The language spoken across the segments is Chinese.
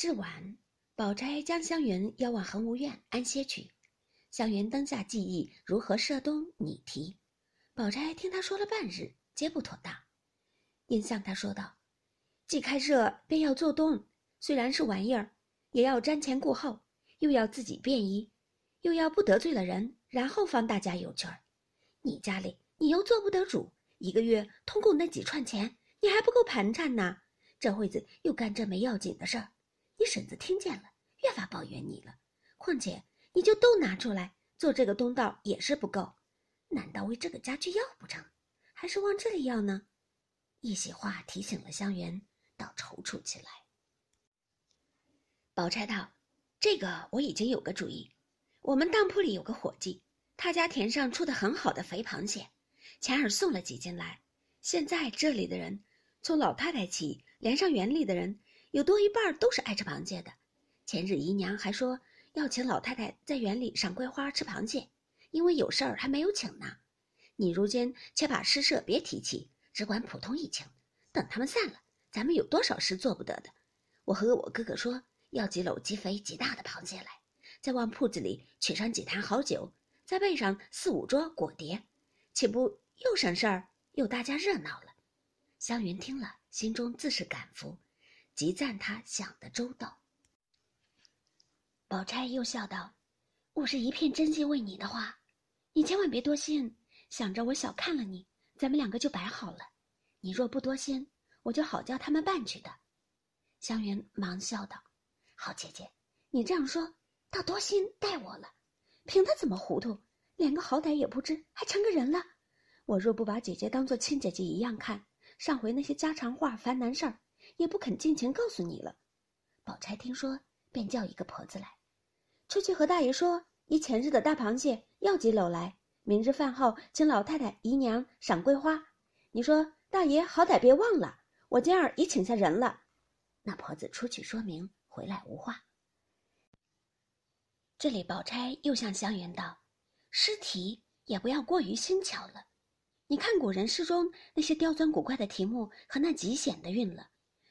至晚，宝钗将香云邀往恒芜院安歇去。香云灯下记忆如何设冬拟题，宝钗听他说了半日，皆不妥当，因向他说道：“既开设便要做冬，虽然是玩意儿，也要瞻前顾后，又要自己便衣，又要不得罪了人，然后方大家有趣儿。你家里你又做不得主，一个月通共那几串钱，你还不够盘缠呢。这会子又干这没要紧的事儿。”你婶子听见了，越发抱怨你了。况且你就都拿出来做这个东道也是不够，难道为这个家去要不成？还是往这里要呢？一席话提醒了香园，倒踌躇起来。宝钗道：“这个我已经有个主意。我们当铺里有个伙计，他家田上出的很好的肥螃蟹，前儿送了几斤来。现在这里的人，从老太太起，连上园里的人。”有多一半都是爱吃螃蟹的。前日姨娘还说要请老太太在园里赏桂花吃螃蟹，因为有事儿还没有请呢。你如今且把诗社别提起，只管普通一请。等他们散了，咱们有多少事做不得的？我和我哥哥说要几篓极肥极大的螃蟹来，再往铺子里取上几坛好酒，再备上四五桌果碟，岂不又省事儿又大家热闹了？湘云听了，心中自是感服。极赞他想的周到。宝钗又笑道：“我是一片真心为你的话，你千万别多心，想着我小看了你，咱们两个就摆好了。你若不多心，我就好叫他们办去的。”湘云忙笑道：“好姐姐，你这样说，倒多心待我了。凭他怎么糊涂，连个好歹也不知，还成个人了。我若不把姐姐当做亲姐姐一样看，上回那些家常话、烦难事儿。”也不肯尽情告诉你了。宝钗听说，便叫一个婆子来，出去和大爷说：一前日的大螃蟹要几篓来，明日饭后请老太太姨娘赏桂花。你说大爷好歹别忘了，我今儿已请下人了。那婆子出去说明，回来无话。这里宝钗又向湘云道：“诗题也不要过于新巧了。你看古人诗中那些刁钻古怪的题目和那极险的韵了。”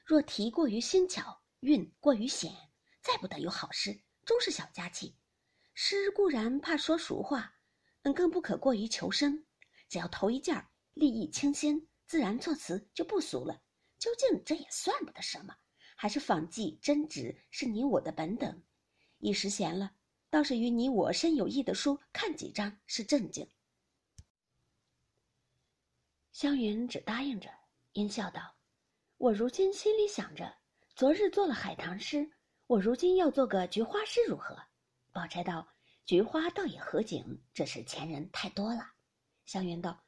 若题过于新巧，韵过于险，再不得有好诗，终是小家气。诗固然怕说俗话，嗯，更不可过于求生。只要头一件儿立意清新，自然措辞就不俗了。究竟这也算不得什么，还是仿迹真旨是你我的本等。一时闲了，倒是与你我深有益的书看几章是正经。湘云只答应着，阴笑道。我如今心里想着，昨日做了海棠诗，我如今要做个菊花诗，如何？宝钗道：“菊花倒也合景，只是前人太多了。”湘云道：“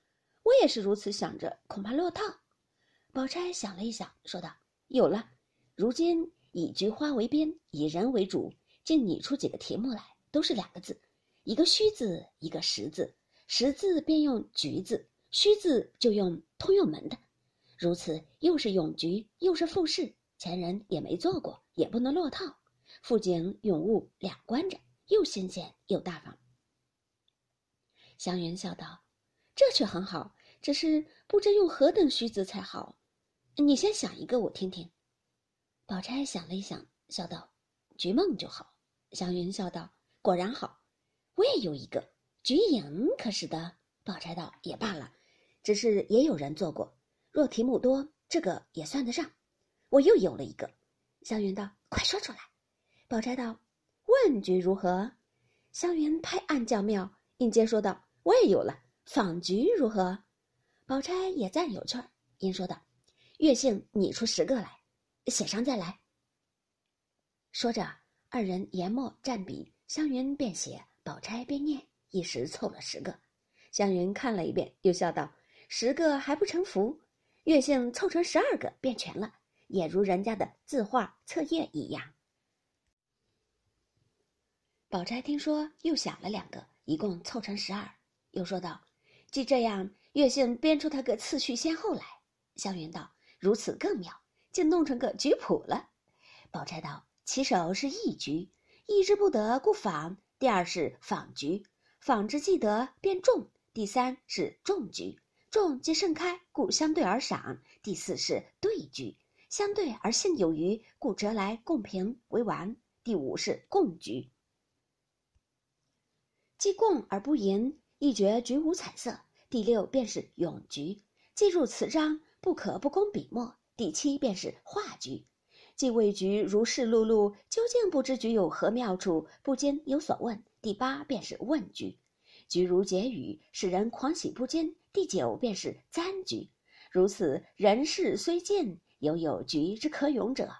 我也是如此想着，恐怕落套。”宝钗想了一想，说道：“有了，如今以菊花为边，以人为主，竟拟出几个题目来，都是两个字，一个虚字，一个实字。实字便用菊字，虚字就用通用门的。”如此又是咏菊又是赋诗，前人也没做过，也不能落套。富景咏物两关着，又新鲜又大方。湘云笑道：“这却很好，只是不知用何等虚词才好。你先想一个，我听听。”宝钗想了一想，笑道：“菊梦就好。”湘云笑道：“果然好，我也有一个菊影，可使得？”宝钗道：“也罢了，只是也有人做过。”若题目多，这个也算得上。我又有了一个。湘云道：“快说出来。”宝钗道：“问局如何？”湘云拍案叫妙，应接说道：“我也有了。访局如何？”宝钗也赞有趣儿，应说道：“月姓拟出十个来，写上再来。”说着，二人研墨蘸笔，湘云便写，宝钗便念，一时凑了十个。湘云看了一遍，又笑道：“十个还不成符。”月姓凑成十二个便全了，也如人家的字画册页一样。宝钗听说，又想了两个，一共凑成十二，又说道：“既这样，月姓编出他个次序先后来。”湘云道：“如此更妙，竟弄成个局谱了。”宝钗道：“起手是一局，一之不得，故仿；第二是仿局，仿之既得，便中；第三是中局。众皆盛开，故相对而赏。第四是对句，相对而现有余，故折来共平为完。第五是共局，既共而不盈，一绝局无彩色。第六便是咏局，记入此章，不可不工笔墨。第七便是画局，既未局如是碌碌，究竟不知局有何妙处，不禁有所问。第八便是问局，菊如解语，使人狂喜不坚。第九便是簪菊，如此人事虽尽，犹有菊之可咏者。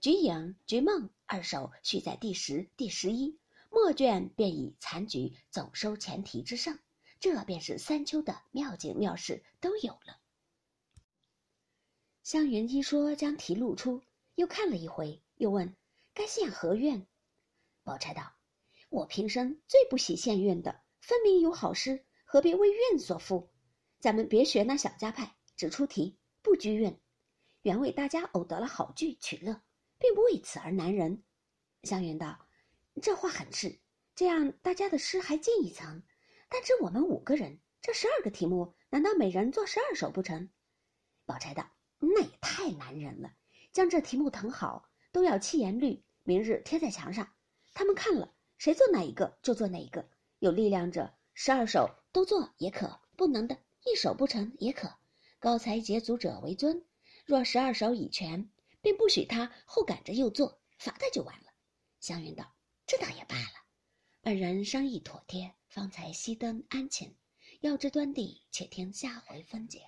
菊影、菊梦二首续在第十、第十一末卷，便以残局总收前提之上。这便是三秋的妙景妙事都有了。湘云一说，将题露出，又看了一回，又问：“该献何愿？”宝钗道：“我平生最不喜献愿的，分明有好诗，何必为愿所缚？咱们别学那小家派，只出题不拘韵，原为大家偶得了好句取乐。”并不为此而难人，湘云道：“这话很是，这样大家的诗还进一层。但只我们五个人，这十二个题目，难道每人做十二首不成？”宝钗道：“那也太难人了。将这题目誊好，都要七言律，明日贴在墙上，他们看了，谁做哪一个就做哪一个。有力量者，十二首都做也可；不能的，一首不成也可。高才捷足者为尊。若十二首已全。”便不许他后赶着又做，罚他就完了。湘云道：“这倒也罢了。”二人商议妥帖，方才熄灯安寝。要知端地，且听下回分解。